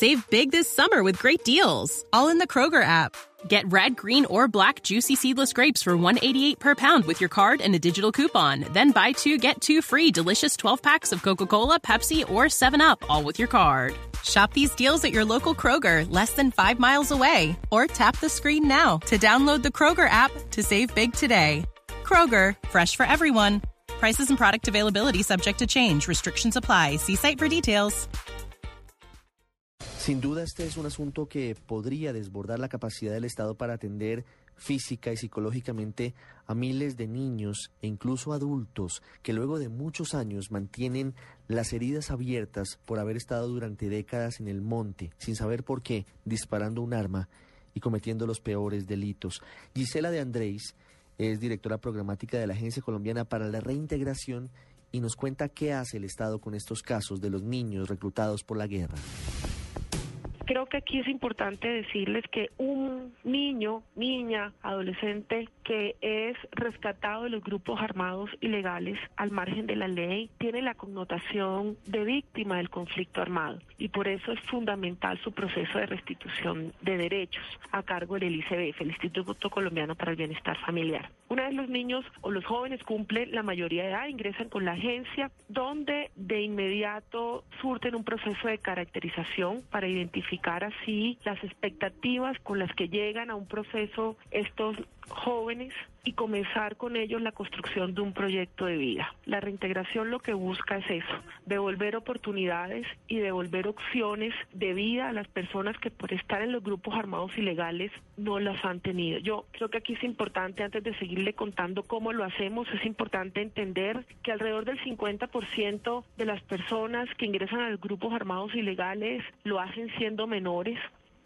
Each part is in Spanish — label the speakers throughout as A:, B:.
A: Save big this summer with great deals, all in the Kroger app. Get red, green, or black juicy seedless grapes for 188 per pound with your card and a digital coupon. Then buy two get two free delicious 12 packs of Coca-Cola, Pepsi, or 7-Up all with your card. Shop these deals at your local Kroger, less than 5 miles away, or tap the screen now to download the Kroger app to save big today. Kroger, fresh for everyone. Prices and product availability subject to change. Restrictions apply. See site for details.
B: Sin duda este es un asunto que podría desbordar la capacidad del Estado para atender física y psicológicamente a miles de niños e incluso adultos que luego de muchos años mantienen las heridas abiertas por haber estado durante décadas en el monte, sin saber por qué, disparando un arma y cometiendo los peores delitos. Gisela de Andrés es directora programática de la Agencia Colombiana para la Reintegración y nos cuenta qué hace el Estado con estos casos de los niños reclutados por la guerra
C: creo que aquí es importante decirles que un niño, niña, adolescente que es rescatado de los grupos armados ilegales al margen de la ley tiene la connotación de víctima del conflicto armado y por eso es fundamental su proceso de restitución de derechos a cargo del ICBF, el Instituto Colombiano para el Bienestar Familiar. Una vez los niños o los jóvenes cumplen la mayoría de edad, ingresan con la agencia donde de inmediato surten un proceso de caracterización para identificar así las expectativas con las que llegan a un proceso estos jóvenes y comenzar con ellos la construcción de un proyecto de vida. La reintegración lo que busca es eso, devolver oportunidades y devolver opciones de vida a las personas que por estar en los grupos armados ilegales no las han tenido. Yo creo que aquí es importante, antes de seguirle contando cómo lo hacemos, es importante entender que alrededor del 50% de las personas que ingresan a los grupos armados ilegales lo hacen siendo menores,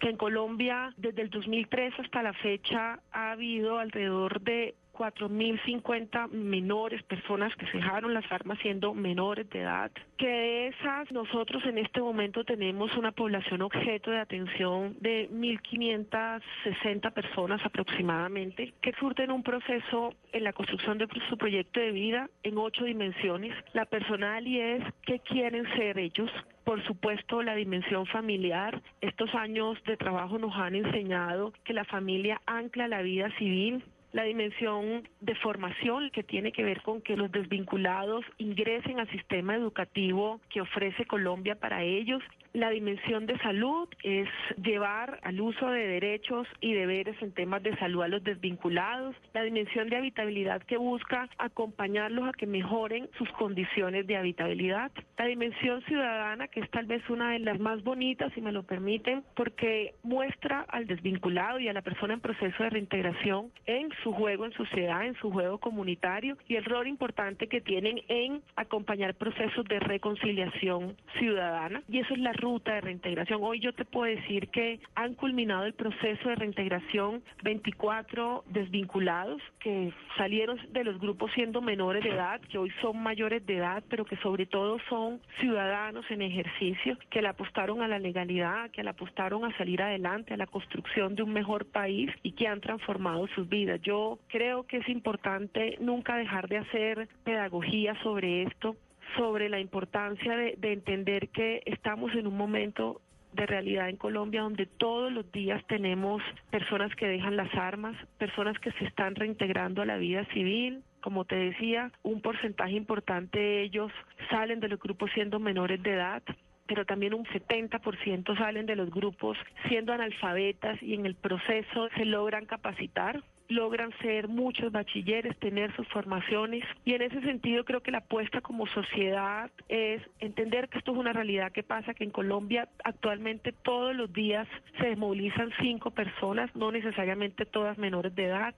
C: en Colombia desde el 2003 hasta la fecha ha habido alrededor de 4.050 menores, personas que se dejaron las armas siendo menores de edad, que de esas nosotros en este momento tenemos una población objeto de atención de 1.560 personas aproximadamente, que surten un proceso en la construcción de su proyecto de vida en ocho dimensiones. La personal y es qué quieren ser ellos, por supuesto, la dimensión familiar. Estos años de trabajo nos han enseñado que la familia ancla la vida civil, la dimensión de formación que tiene que ver con que los desvinculados ingresen al sistema educativo que ofrece Colombia para ellos la dimensión de salud es llevar al uso de derechos y deberes en temas de salud a los desvinculados. La dimensión de habitabilidad que busca acompañarlos a que mejoren sus condiciones de habitabilidad. La dimensión ciudadana, que es tal vez una de las más bonitas, si me lo permiten, porque muestra al desvinculado y a la persona en proceso de reintegración en su juego en sociedad, en su juego comunitario y el rol importante que tienen en acompañar procesos de reconciliación ciudadana. Y eso es la ruta de reintegración. Hoy yo te puedo decir que han culminado el proceso de reintegración 24 desvinculados que salieron de los grupos siendo menores de edad, que hoy son mayores de edad, pero que sobre todo son ciudadanos en ejercicio, que le apostaron a la legalidad, que le apostaron a salir adelante, a la construcción de un mejor país y que han transformado sus vidas. Yo creo que es importante nunca dejar de hacer pedagogía sobre esto, sobre la importancia de, entender que estamos en un momento de realidad en Colombia donde todos los días tenemos personas que dejan las armas, personas que se están reintegrando a la vida civil. Como te decía, un porcentaje importante de ellos salen de los grupos siendo menores de edad pero también un 70% salen de los grupos siendo analfabetas y en el proceso se logran capacitar logran ser muchos bachilleres, tener sus formaciones. Y en ese sentido creo que la apuesta como sociedad es entender que esto es una realidad. Que pasa, que en Colombia actualmente todos los días se desmovilizan cinco personas, no necesariamente todas menores de edad,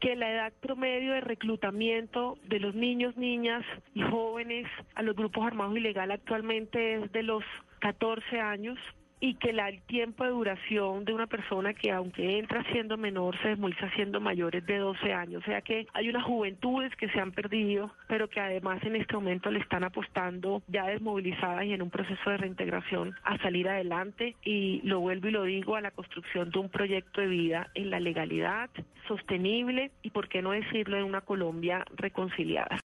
C: que la edad promedio de reclutamiento de los niños, niñas y jóvenes a los grupos armados ilegales actualmente es de los 14 años, y que el tiempo de duración de una persona que aunque entra siendo menor se desmoviliza siendo mayores de 12 años. O sea que hay unas juventudes que se han perdido, pero que además en este momento le están apostando ya desmovilizadas y en un proceso de reintegración a salir adelante y lo vuelvo y lo digo a la construcción de un proyecto de vida en la legalidad sostenible y por qué no decirlo en una Colombia reconciliada.